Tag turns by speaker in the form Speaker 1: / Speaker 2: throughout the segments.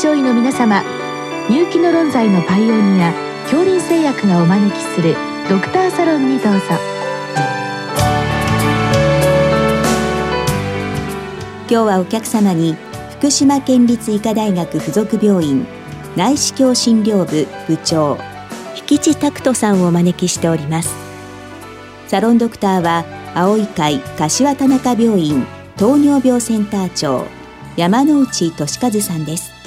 Speaker 1: 症医の皆様入気の論剤のパイオニア恐林製薬がお招きするドクターサロンにどうぞ。
Speaker 2: 今日はお客様に福島県立医科大学附属病院内視鏡診療部部長引地拓人さんをお招きしております。サロンドクターは青い会柏田中病院糖尿病センター長山内俊和さんです。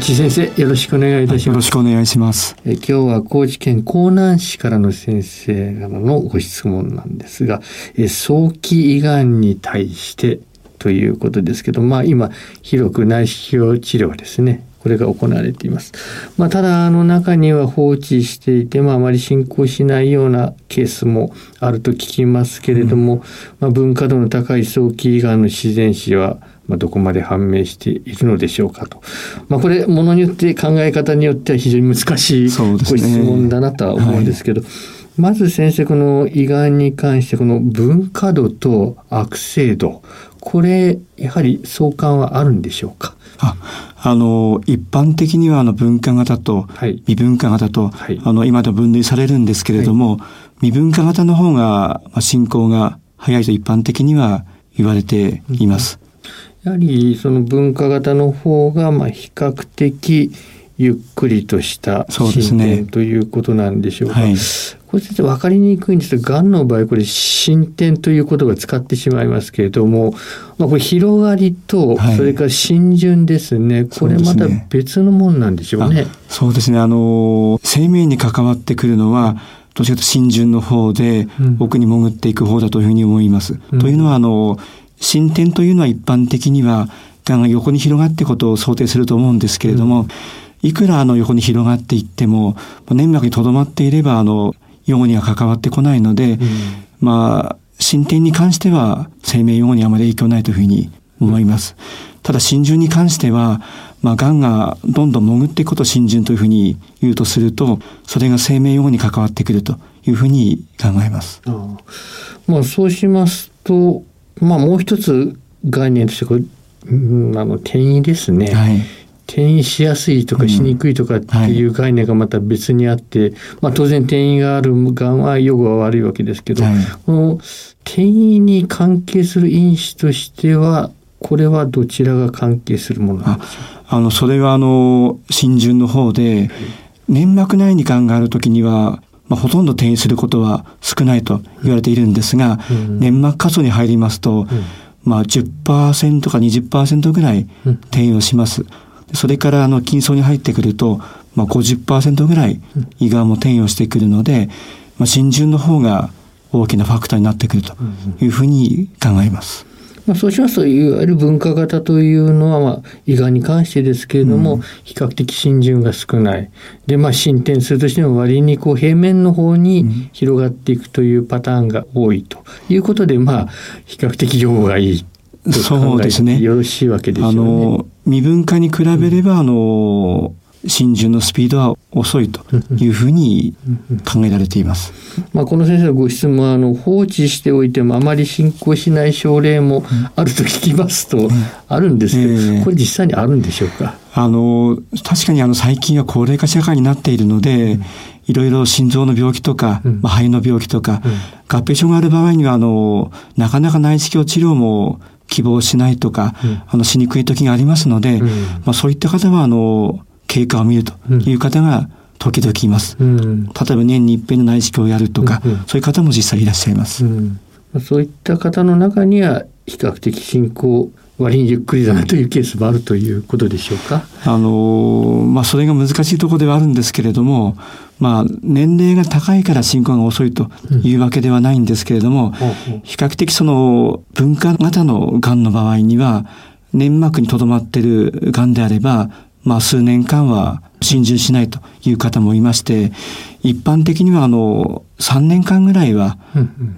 Speaker 3: 木先生よろしくお願いいたします、
Speaker 4: よろしくお願いします。
Speaker 3: え今日は高知県江南市からの先生からのご質問なんですがえ早期胃がんに対してということですけどまあ今広く内視鏡治療ですねこれが行われています。まあ、ただ、あの中には放置していて、まあ、あまり進行しないようなケースもあると聞きますけれども、うん、まあ、文化度の高い早期胃がんの自然死は、まあ、どこまで判明しているのでしょうかと。まあ、これ、ものによって考え方によっては非常に難しいご質問だなとは思うんですけど、ねはい、まず先生、この胃がんに関して、この分化度と悪性度、これ、やはり相関はあるんでしょうか？
Speaker 4: ああの一般的にはあの分化型と未分化型と、はい、あの今でも分類されるんですけれども、はい、未分化型の方が進行が早いと一般的には言われています。
Speaker 3: やはりその分化型の方がまあ比較的ゆっくりとした進展ということなんでしょうか。うねはい、これ先生分かりにくいんですが、がんの場合これ進展ということが使ってしまいますけれども、まあ、これ広がりと、それから浸潤ですね、はい、これまた別のもんなんでしょうね。
Speaker 4: そうですね。あの、生命に関わってくるのは、どちらかと浸潤の方で、奥に潜っていく方だというふうに思います。うん、というのは、あの、進展というのは一般的には、がんが横に広がっていくことを想定すると思うんですけれども、うんいくらあの横に広がっていっても、粘膜にとどまっていれば、あの、用語には関わってこないので、うん、まあ、進展に関しては生命用語にあまり影響ないというふうに思います。ただ、浸潤に関しては、まあ、癌がどんどん潜っていくことを浸潤というふうに言うとすると、それが生命用語に関わってくるというふうに考えます。あ
Speaker 3: まあ、そうしますと、まあ、もう一つ概念としてこれ、うん、あの転移ですね。はい転移しやすいとかしにくいとかっていう概念がまた別にあって、まあ当然転移があるがんは予後は悪いわけですけど、はい、この転移に関係する因子としては、これはどちらが関係するものなんでしょう？
Speaker 4: あの、それはあの、浸潤の方で、粘膜内にがんがあるときには、まあ、ほとんど転移することは少ないと言われているんですが、うん、粘膜下層に入りますと、うん、まあ10%か20%ぐらい転移をします。それからあの筋層に入ってくると、まあ50%ぐらい胃がんも転移をしてくるので、まあ、浸潤の方が大きなファクターになってくるというふうに考えます。
Speaker 3: まあ、そうしますといわゆる分化型というのは、まあ、胃がんに関してですけれども、うん、比較的浸潤が少ないで、まあ、進展するとしても割にこう平面の方に広がっていくというパターンが多いということで、まあ、比較的予後がいい
Speaker 4: そうですね。
Speaker 3: よろしいわけですよね。あの、
Speaker 4: 未分化に比べれば、うん、あの、浸潤のスピードは遅いというふうに考えられています。
Speaker 3: まあ、この先生のご質問はあの放置しておいてもあまり進行しない症例もあると聞きますとあるんですけど、えー、これ実際にあるんでしょうか？
Speaker 4: あの確かにあの最近は高齢化社会になっているので、うん、いろいろ心臓の病気とか、うん、まあ、肺の病気とか、うん、合併症がある場合にはあのなかなか内視鏡治療も希望しないとか、うん、あのしにくい時がありますので、うん、まあ、そういった方はあの経過を見るという方が時々います。うん、例えば年に一遍の内視鏡をやるとか、うんうん、そういう方も実際いらっしゃいます。
Speaker 3: そういった方の中には比較的進行割にゆっくりだなというケースもあるということでしょうか？
Speaker 4: あのまあそれが難しいところではあるんですけれども、まあ年齢が高いから進行が遅いというわけではないんですけれども、うん、比較的その分化型のがんの場合には粘膜にとどまっているがんであればまあ数年間は心中しないという方もいまして、一般的にはあの、3年間ぐらいは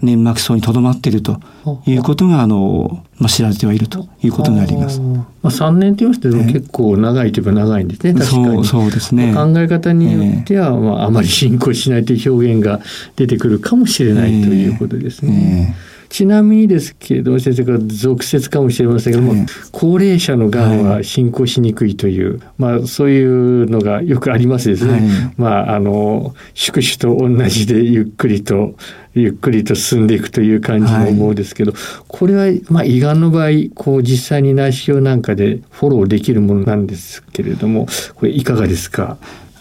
Speaker 4: 粘膜層にとどまっているということが、あの、まあ、知られてはいるということになります。ま
Speaker 3: あ、3年と言いますと結構長いといえば長いんですね、確かに。
Speaker 4: そうですね。
Speaker 3: 考え方によっては、まあ、あまり進行しないという表現が出てくるかもしれないということですね。えーちなみにですけれども先生から俗説かもしれませんけども、はい、高齢者のがんは進行しにくいという、はい、まあそういうのがよくありますですね。はい、まああの宿主と同じでゆっくりとゆっくりと進んでいくという感じも思うんですけど、これはまあ胃がんの場合こう実際に内視鏡なんかでフォローできるものなんですけれどもこれいかがですか？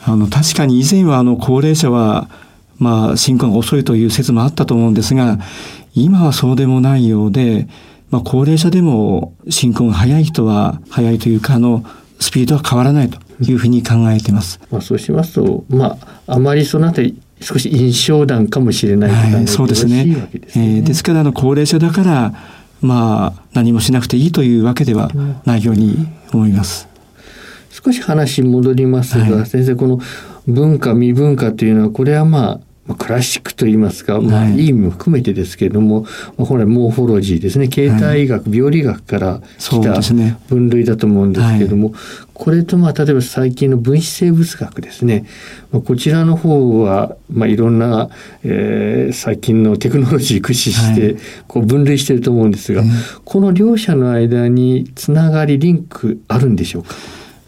Speaker 4: あの確かに以前はあの高齢者はまあ進行が遅いという説もあったと思うんですが今はそうでもないようで、まあ、高齢者でも進行が早い人は早いというか、あの、スピードは変わらないというふうに考えています。
Speaker 3: まあ、そうしますと、まあ、あまりそのあたり、少し印象談かもしれない
Speaker 4: はい、そうですね。ですねえー、ですから、あの、高齢者だから、まあ、何もしなくていいというわけではないように思います。
Speaker 3: 少し話戻りますが、はい、先生、この文化、未文化というのは、これはまあ、クラシックといいますか、まあ、いい。意味も含めてですけれども、まあ、本来モーフォロジーですね。形態医学、はい、病理学から来た分類だと思うんですけれども、これとまあ例えば最近の分子生物学ですね、まあ、こちらの方は、まあ、いろんな、えー、最近のテクノロジー駆使してこう分類していると思うんですが、はい、この両者の間につながりリンクあるんでしょうか？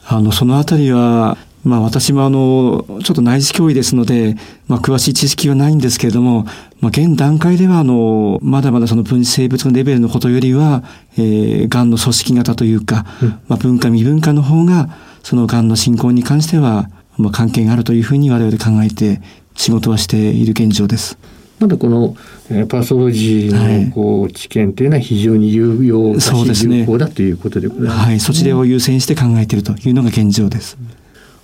Speaker 4: あのそのあたりはまあ私もあの、ちょっと内視鏡医ですので、まあ詳しい知識はないんですけれども、まあ現段階ではあの、まだまだその分子生物のレベルのことよりは、えー、癌の組織型というか、うん、まあ文化未文化の方が、その癌の進行に関しては、まあ関係があるというふうに我々考えて仕事はしている現状です。
Speaker 3: まだこの、えー、パソロジーのこう、知見というのは非常に有用だし、有効だということでございます、ね、
Speaker 4: はい、そちらを優先して考えているというのが現状です。うん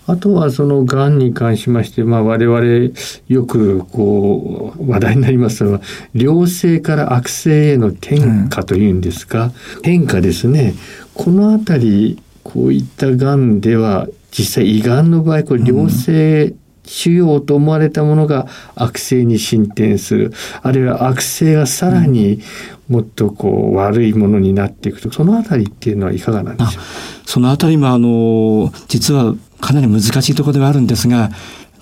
Speaker 3: あとはそのがんに関しまして、まあ、我々よくこう話題になりますのは良性から悪性への転化というんですか、うん、変化ですね。このあたりこういったがんでは実際胃がんの場合これ良性腫瘍と思われたものが悪性に進展する。あるいは悪性がさらにもっとこう悪いものになっていくとそのあたりっていうのはいかがなん。でしょう
Speaker 4: そのあたりもあの実はかなり難しいところではあるんですが、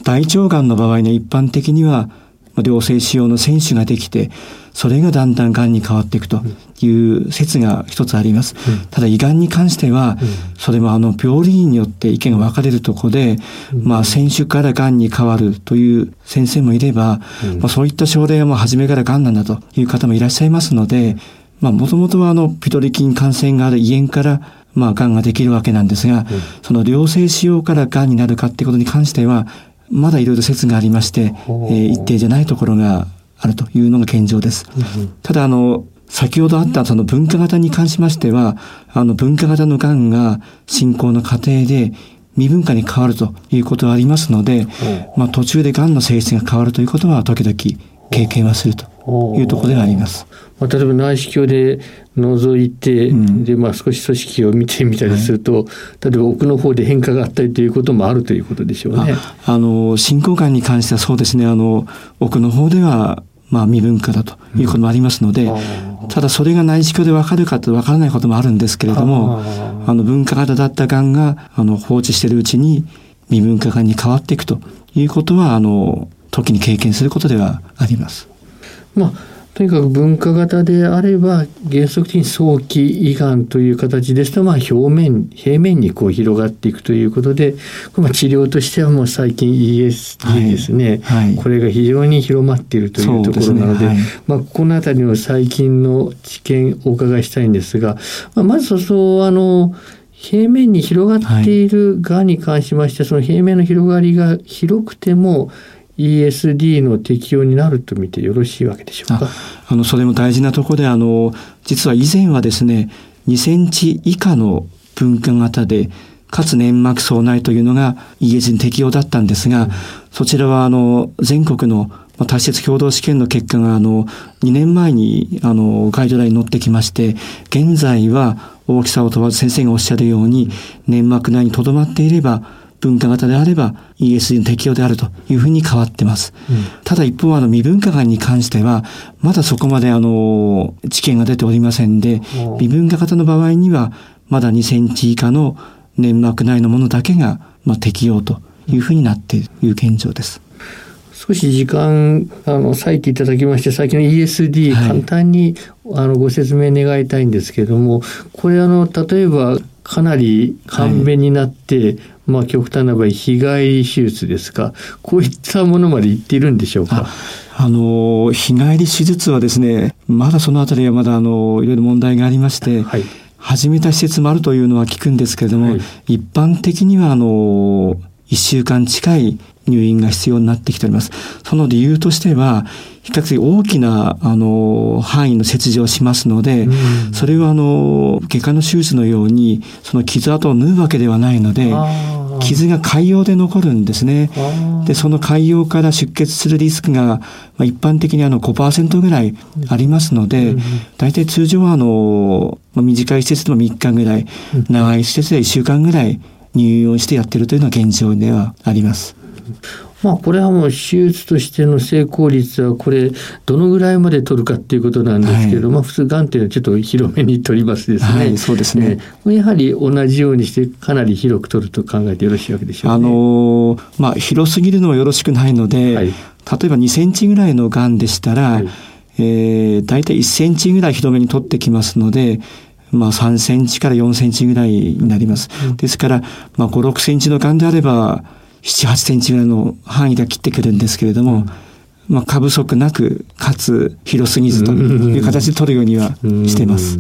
Speaker 4: 大腸がんの場合ね、一般的には、良性腫瘍の選手ができて、それがだんだん癌に変わっていくという説が一つあります。うん、ただ胃がんに関しては、うん、それもあの病理院によって意見が分かれるところで、うん、まあ選手から癌に変わるという先生もいれば、まあそういった症例はもう初めから癌なんだという方もいらっしゃいますので、まあもともとはあのピトリ菌感染がある胃炎からまあ、癌ができるわけなんですが、うん、その良性腫瘍から癌になるかっていうことに関しては、まだいろいろ説がありまして、えー、一定じゃないところがあるというのが現状です。うん、ただ、あの、先ほどあったその分化型に関しましては、あの分化型の癌が進行の過程で未分化に変わるということはありますので、まあ途中で癌の性質が変わるということは時々経験はするというところではあります。
Speaker 3: まあ、例えば内視鏡で覗いて、うん、でまあ、少し組織を見てみたりすると、はい、例えば奥の方で変化があったりということもあるということでしょうね。
Speaker 4: あの進行感に関してはそうですね。あの奥の方ではまあ未分化だということもありますので、うん、ただそれが内視鏡でわかるかとわからないこともあるんですけれども、あの分化型だったがんがあの放置しているうちに未分化がんに変わっていくということはあの時に経験することではあります。
Speaker 3: まあとにかく分化型であれば原則的に早期胃がんという形ですと、まあ、表面平面にこう広がっていくということで、まあ、治療としてはもう最近 ESD ですね、はい。はい、これが非常に広まっているというところなので、ね。はい、まあ、この辺りの最近の知見お伺いしたいんですが、まあ、まずそうあの平面に広がっているがんに関しまして、その平面の広がりが広くても ESD の適用になると見てよろしいわけでしょうか？
Speaker 4: あのそれも大事なところであの実は以前はですね2センチ以下の分化型でかつ粘膜層内というのが ESD に適用だったんですが、うん、そちらはあの全国の、多施設共同試験の結果があの2年前にあのガイドラインに載ってきまして現在は大きさを問わず先生がおっしゃるように粘膜内にとどまっていれば文化型であれば ESD の適用であるというふうに変わってます。うん、ただ一方あの未分化がんに関してはまだそこまであの知見が出ておりませんで未分化型の場合にはまだ2センチ以下の粘膜内のものだけがまあ適用というふうになっている現状です。
Speaker 3: 少し時間あの割いていただきまして先の ESD 簡単に、はい、あのご説明願いたいんですけれどもこれあの例えばかなり簡便になって、はい、まあ極端な場合日帰り手術ですか。こういったものまでいっているんでしょうか。
Speaker 4: あの日帰り手術はですねまだそのあたりはまだあのいろいろ問題がありまして、はい、始めた施設もあるというのは聞くんですけれども、はい、一般的にはあの1週間近い入院が必要になってきております。その理由としては、比較的大きな、あの、範囲の切除をしますので、うん、それは、あの、外科の手術のように、その傷跡を縫うわけではないので、傷が潰瘍で残るんですね。で、その潰瘍から出血するリスクが、まあ、一般的にあの5%ぐらいありますので、大体通常はあの、まあ、短い施設でも3日ぐらい、長い施設で1週間ぐらい入院をしてやってるというのが現状ではあります。
Speaker 3: まあこれはもう手術としての成功率はこれどのぐらいまで取るかっていうことなんですけど、はい、まあ普通がんっていうのはちょっと広めに取りますですね。はい、
Speaker 4: そうですね、
Speaker 3: えー、やはり同じようにしてかなり広く取ると考えてよろしいわけでしょう、ね、あ
Speaker 4: のまあ広すぎるのはよろしくないので、はい、例えば2センチぐらいのがんでしたら、はい、えー、大体1センチぐらい広めに取ってきますので、まあ3センチから4センチぐらいになります。うん、ですから、まあ5、6センチのがんであれば、7、8センチぐらいの範囲で切ってくるんですけれども、まあ、過不足なく、かつ広すぎずという形で取るようにはしています。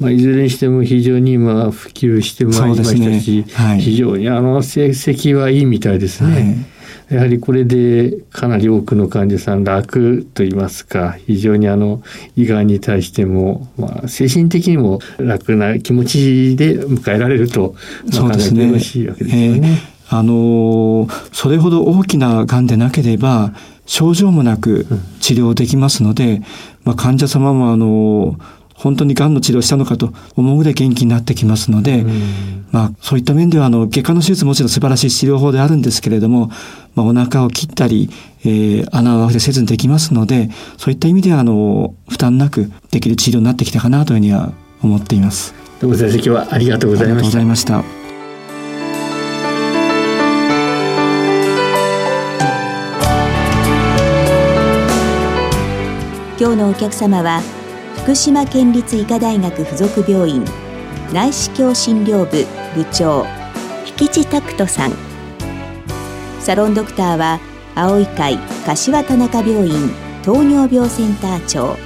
Speaker 3: まあ、いずれにしても非常に今普及してまいりましたし、ね。はい、非常にあの成績はいいみたいですね。はい。やはりこれでかなり多くの患者さん楽と言いますか非常にあの胃がんに対しても、まあ、精神的にも楽な気持ちで迎えられると、まあ、考えてよろしいわけですよね。
Speaker 4: あのそれほど大きながんでなければ症状もなく治療できますので、まあ、患者様もあの本当にがんの治療したのかと思うぐらい元気になってきますので、まあ、そういった面ではあの外科の手術もちろん素晴らしい治療法であるんですけれども、まあ、お腹を切ったり、えー、穴を開けてせずにできますのでそういった意味ではあの負担なくできる治療になってきたかなというふうには思っています。
Speaker 3: どうも先生今日はありがとうございました。
Speaker 2: 今日のお客様は福島県立医科大学附属病院内視鏡診療部部長引地拓人さん。サロンドクターは青い会柏田中病院糖尿病センター長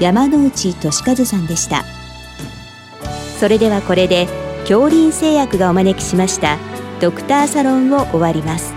Speaker 2: 山内俊和さんでした。それではこれで恐林製薬がお招きしましたドクターサロンを終わります。